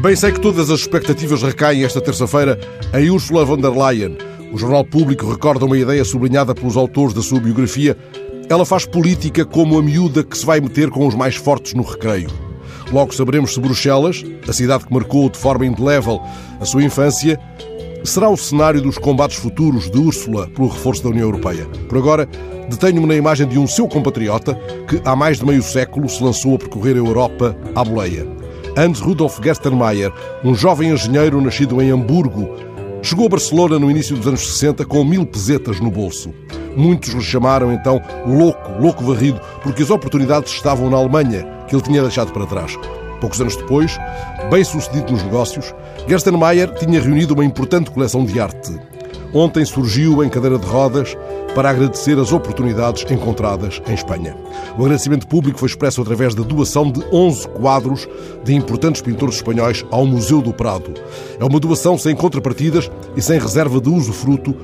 Bem sei que todas as expectativas recaem esta terça-feira em Ursula von der Leyen. O Jornal Público recorda uma ideia sublinhada pelos autores da sua biografia. Ela faz política como a miúda que se vai meter com os mais fortes no recreio. Logo saberemos se Bruxelas, a cidade que marcou de forma indelével a sua infância, será o cenário dos combates futuros de Úrsula pelo reforço da União Europeia. Por agora, detenho-me na imagem de um seu compatriota que há mais de meio século se lançou a percorrer a Europa à boleia. Hans Rudolf Gerstenmaier, um jovem engenheiro nascido em Hamburgo, chegou a Barcelona no início dos anos 60 com mil pesetas no bolso. Muitos lhe chamaram então louco, louco varrido, porque as oportunidades estavam na Alemanha, que ele tinha deixado para trás. Poucos anos depois, bem sucedido nos negócios, Gerstenmaier tinha reunido uma importante coleção de arte. Ontem surgiu em cadeira de rodas para agradecer as oportunidades encontradas em Espanha. O agradecimento público foi expresso através da doação de 11 quadros de importantes pintores espanhóis ao Museu do Prado. É uma doação sem contrapartidas e sem reserva de uso fruto,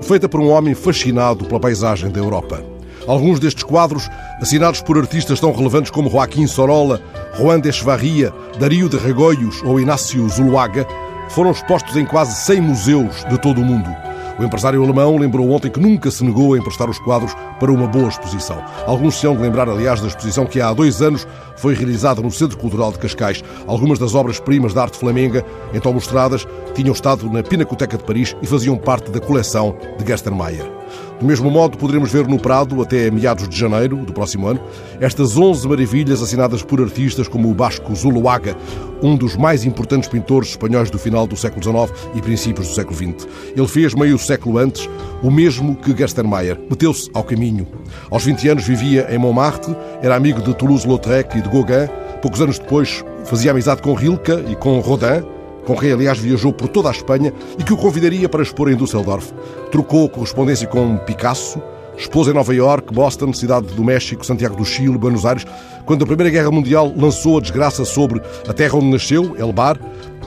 feita por um homem fascinado pela paisagem da Europa. Alguns destes quadros, assinados por artistas tão relevantes como Joaquim Sorolla, Juan de Echevarria, Dario de Regoios ou Inácio Zuluaga, foram expostos em quase 100 museus de todo o mundo. O empresário alemão lembrou ontem que nunca se negou a emprestar os quadros para uma boa exposição. Alguns se hão de lembrar, aliás, da exposição que há dois anos foi realizada no Centro Cultural de Cascais. Algumas das obras-primas da arte flamenga, então mostradas, tinham estado na Pinacoteca de Paris e faziam parte da coleção de Gerstenmaier. Do mesmo modo, poderemos ver no Prado, até meados de janeiro do próximo ano, estas 11 maravilhas assinadas por artistas como o Basco Zuluaga, um dos mais importantes pintores espanhóis do final do século XIX e princípios do século XX. Ele fez, meio século antes, o mesmo que Gerstenmaier. Meteu-se ao caminho. Aos 20 anos vivia em Montmartre, era amigo de Toulouse-Lautrec e de Gauguin. Poucos anos depois fazia amizade com Rilke e com Rodin, com quem, aliás, viajou por toda a Espanha e que o convidaria para expor em Düsseldorf. Trocou correspondência com Picasso, expôs em Nova York, Boston, Cidade do México, Santiago do Chile, Buenos Aires. Quando a Primeira Guerra Mundial lançou a desgraça sobre a terra onde nasceu, El Bar,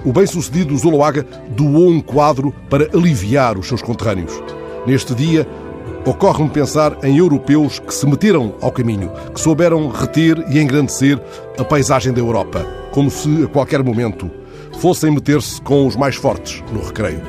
o bem-sucedido Zuluaga doou um quadro para aliviar os seus conterrâneos. Neste dia, ocorre-me pensar em europeus que se meteram ao caminho, que souberam reter e engrandecer a paisagem da Europa, como se a qualquer momento fossem meter-se com os mais fortes no recreio.